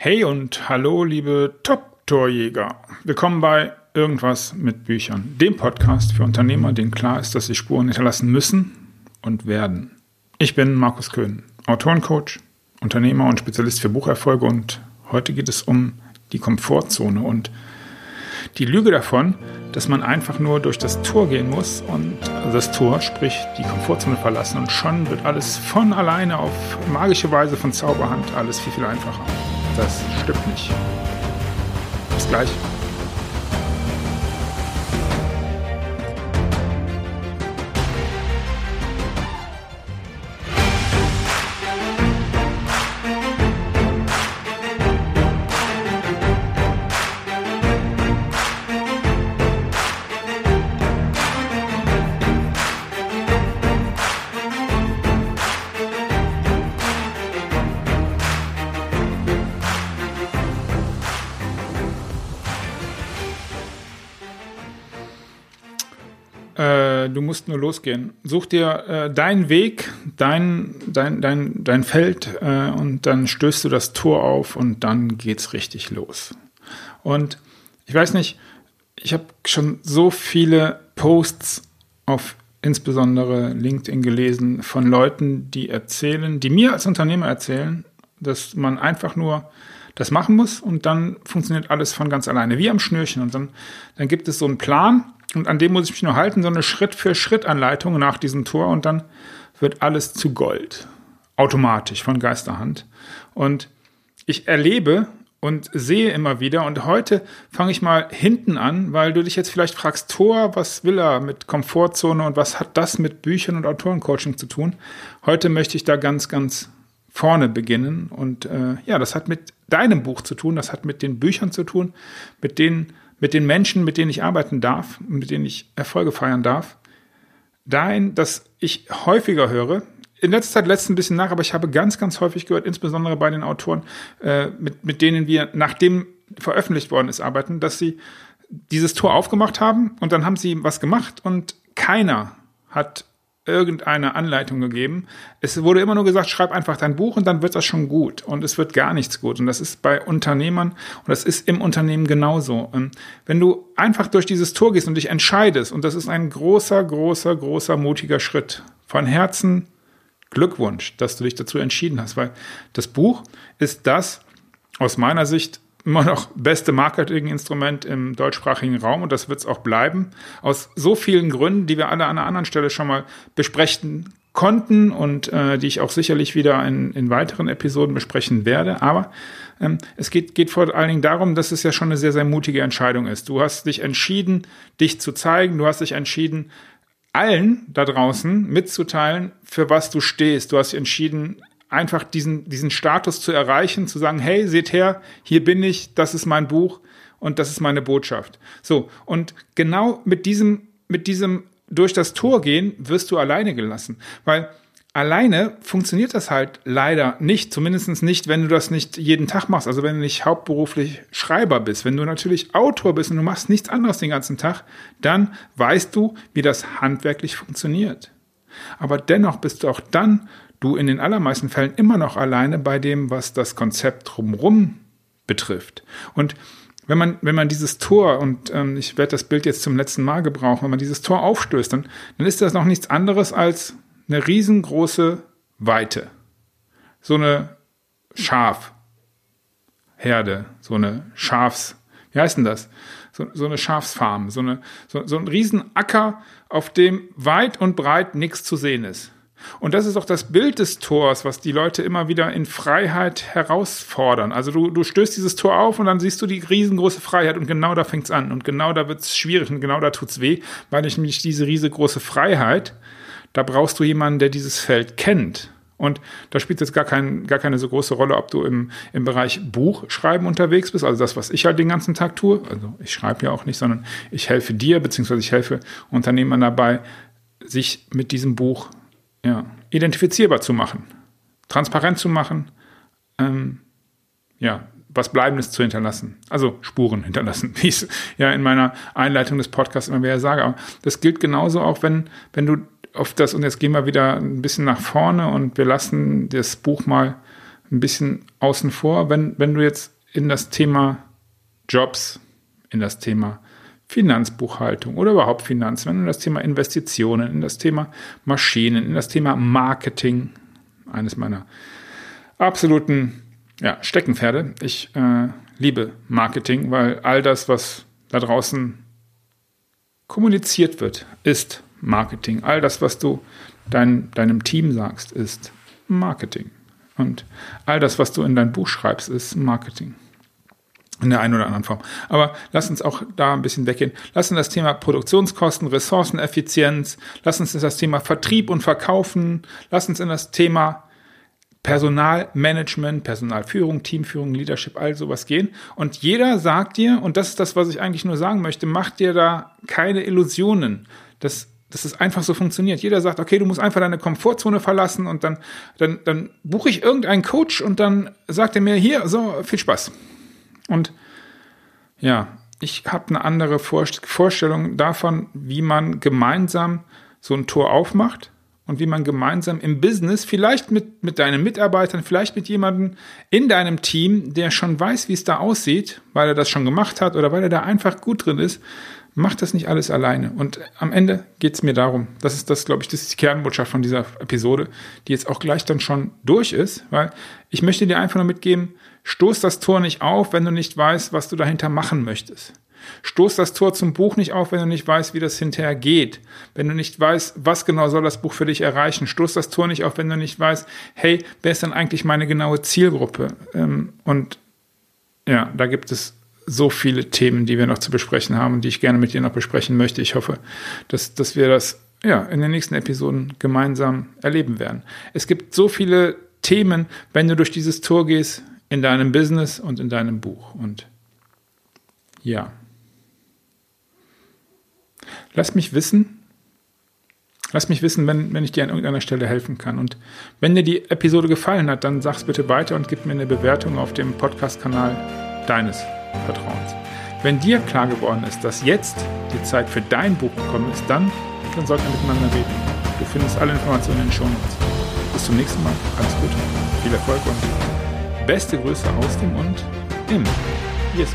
Hey und hallo, liebe Top-Torjäger. Willkommen bei Irgendwas mit Büchern, dem Podcast für Unternehmer, denen klar ist, dass sie Spuren hinterlassen müssen und werden. Ich bin Markus Köhn, Autorencoach, Unternehmer und Spezialist für Bucherfolge und heute geht es um die Komfortzone und die Lüge davon, dass man einfach nur durch das Tor gehen muss und das Tor, sprich die Komfortzone verlassen und schon wird alles von alleine auf magische Weise von Zauberhand alles viel, viel einfacher. Das stimmt nicht. Bis gleich. Äh, du musst nur losgehen. Such dir äh, deinen Weg, dein, dein, dein, dein Feld äh, und dann stößt du das Tor auf und dann geht's richtig los. Und ich weiß nicht, ich habe schon so viele Posts auf insbesondere LinkedIn gelesen von Leuten, die erzählen, die mir als Unternehmer erzählen, dass man einfach nur das machen muss und dann funktioniert alles von ganz alleine, wie am Schnürchen. Und dann, dann gibt es so einen Plan und an dem muss ich mich nur halten, so eine Schritt-für-Schritt-Anleitung nach diesem Tor und dann wird alles zu Gold. Automatisch von Geisterhand. Und ich erlebe und sehe immer wieder, und heute fange ich mal hinten an, weil du dich jetzt vielleicht fragst, Tor, was will er mit Komfortzone und was hat das mit Büchern und Autorencoaching zu tun? Heute möchte ich da ganz, ganz vorne beginnen. Und äh, ja, das hat mit deinem Buch zu tun, das hat mit den Büchern zu tun, mit denen mit den Menschen, mit denen ich arbeiten darf, mit denen ich Erfolge feiern darf, dahin, dass ich häufiger höre, in letzter Zeit lässt ein bisschen nach, aber ich habe ganz, ganz häufig gehört, insbesondere bei den Autoren, äh, mit, mit denen wir, nachdem veröffentlicht worden ist, arbeiten, dass sie dieses Tor aufgemacht haben und dann haben sie was gemacht und keiner hat irgendeine Anleitung gegeben. Es wurde immer nur gesagt, schreib einfach dein Buch und dann wird das schon gut. Und es wird gar nichts gut. Und das ist bei Unternehmern und das ist im Unternehmen genauso. Ähm, wenn du einfach durch dieses Tor gehst und dich entscheidest, und das ist ein großer, großer, großer, mutiger Schritt. Von Herzen Glückwunsch, dass du dich dazu entschieden hast, weil das Buch ist das aus meiner Sicht immer noch beste Marketinginstrument im deutschsprachigen Raum und das wird es auch bleiben. Aus so vielen Gründen, die wir alle an einer anderen Stelle schon mal besprechen konnten und äh, die ich auch sicherlich wieder in, in weiteren Episoden besprechen werde. Aber ähm, es geht, geht vor allen Dingen darum, dass es ja schon eine sehr, sehr mutige Entscheidung ist. Du hast dich entschieden, dich zu zeigen. Du hast dich entschieden, allen da draußen mitzuteilen, für was du stehst. Du hast dich entschieden, einfach diesen, diesen Status zu erreichen, zu sagen, hey, seht her, hier bin ich, das ist mein Buch und das ist meine Botschaft. So, und genau mit diesem, mit diesem durch das Tor gehen wirst du alleine gelassen, weil alleine funktioniert das halt leider nicht, zumindest nicht, wenn du das nicht jeden Tag machst, also wenn du nicht hauptberuflich Schreiber bist. Wenn du natürlich Autor bist und du machst nichts anderes den ganzen Tag, dann weißt du, wie das handwerklich funktioniert. Aber dennoch bist du auch dann du in den allermeisten Fällen immer noch alleine bei dem, was das Konzept drumherum betrifft. Und wenn man, wenn man dieses Tor, und ähm, ich werde das Bild jetzt zum letzten Mal gebrauchen, wenn man dieses Tor aufstößt, dann, dann ist das noch nichts anderes als eine riesengroße Weite. So eine Schafherde, so eine Schafs, wie heißt denn das? So, so eine Schafsfarm, so, eine, so, so ein Riesenacker, auf dem weit und breit nichts zu sehen ist. Und das ist auch das Bild des Tors, was die Leute immer wieder in Freiheit herausfordern. Also du, du stößt dieses Tor auf und dann siehst du die riesengroße Freiheit und genau da fängt's an und genau da wird's schwierig und genau da tut's weh, weil ich nämlich diese riesengroße Freiheit, da brauchst du jemanden, der dieses Feld kennt. Und da spielt jetzt gar, kein, gar keine so große Rolle, ob du im, im Bereich Buchschreiben unterwegs bist, also das, was ich halt den ganzen Tag tue. Also ich schreibe ja auch nicht, sondern ich helfe dir, beziehungsweise ich helfe Unternehmern dabei, sich mit diesem Buch ja, identifizierbar zu machen, transparent zu machen, ähm, ja, was Bleibendes zu hinterlassen. Also Spuren hinterlassen, wie ich es ja in meiner Einleitung des Podcasts immer wieder sage. Aber das gilt genauso auch, wenn, wenn du auf das, und jetzt gehen wir wieder ein bisschen nach vorne und wir lassen das Buch mal ein bisschen außen vor, wenn, wenn du jetzt in das Thema Jobs, in das Thema Finanzbuchhaltung oder überhaupt Finanz, wenn in das Thema Investitionen, in das Thema Maschinen, in das Thema Marketing, eines meiner absoluten ja, Steckenpferde. Ich äh, liebe Marketing, weil all das, was da draußen kommuniziert wird, ist Marketing. All das, was du dein, deinem Team sagst, ist Marketing. Und all das, was du in dein Buch schreibst, ist Marketing. In der einen oder anderen Form. Aber lass uns auch da ein bisschen weggehen. Lass uns das Thema Produktionskosten, Ressourceneffizienz, lass uns das Thema Vertrieb und Verkaufen, lass uns in das Thema Personalmanagement, Personalführung, Teamführung, Leadership, all sowas gehen. Und jeder sagt dir, und das ist das, was ich eigentlich nur sagen möchte, mach dir da keine Illusionen. Das dass es einfach so funktioniert. Jeder sagt, okay, du musst einfach deine Komfortzone verlassen und dann, dann, dann buche ich irgendeinen Coach und dann sagt er mir, hier, so, viel Spaß. Und ja, ich habe eine andere Vorstellung davon, wie man gemeinsam so ein Tor aufmacht und wie man gemeinsam im Business, vielleicht mit, mit deinen Mitarbeitern, vielleicht mit jemandem in deinem Team, der schon weiß, wie es da aussieht, weil er das schon gemacht hat oder weil er da einfach gut drin ist, Macht das nicht alles alleine. Und am Ende geht es mir darum, das ist das, glaube ich, das ist die Kernbotschaft von dieser Episode, die jetzt auch gleich dann schon durch ist, weil ich möchte dir einfach nur mitgeben, stoß das Tor nicht auf, wenn du nicht weißt, was du dahinter machen möchtest. Stoß das Tor zum Buch nicht auf, wenn du nicht weißt, wie das hinterher geht. Wenn du nicht weißt, was genau soll das Buch für dich erreichen. Stoß das Tor nicht auf, wenn du nicht weißt, hey, wer ist denn eigentlich meine genaue Zielgruppe? Ähm, und ja, da gibt es so viele Themen, die wir noch zu besprechen haben, die ich gerne mit dir noch besprechen möchte. Ich hoffe, dass, dass wir das ja, in den nächsten Episoden gemeinsam erleben werden. Es gibt so viele Themen, wenn du durch dieses Tor gehst, in deinem Business und in deinem Buch. Und ja. Lass mich wissen, lass mich wissen, wenn, wenn ich dir an irgendeiner Stelle helfen kann. Und wenn dir die Episode gefallen hat, dann sag's bitte weiter und gib mir eine Bewertung auf dem Podcast-Kanal deines Vertrauens. Wenn dir klar geworden ist, dass jetzt die Zeit für dein Buch gekommen ist, dann, dann sollten wir miteinander reden. Du findest alle Informationen in den Shownotes. Bis zum nächsten Mal. Alles Gute, viel Erfolg und beste Grüße aus dem und im Yes.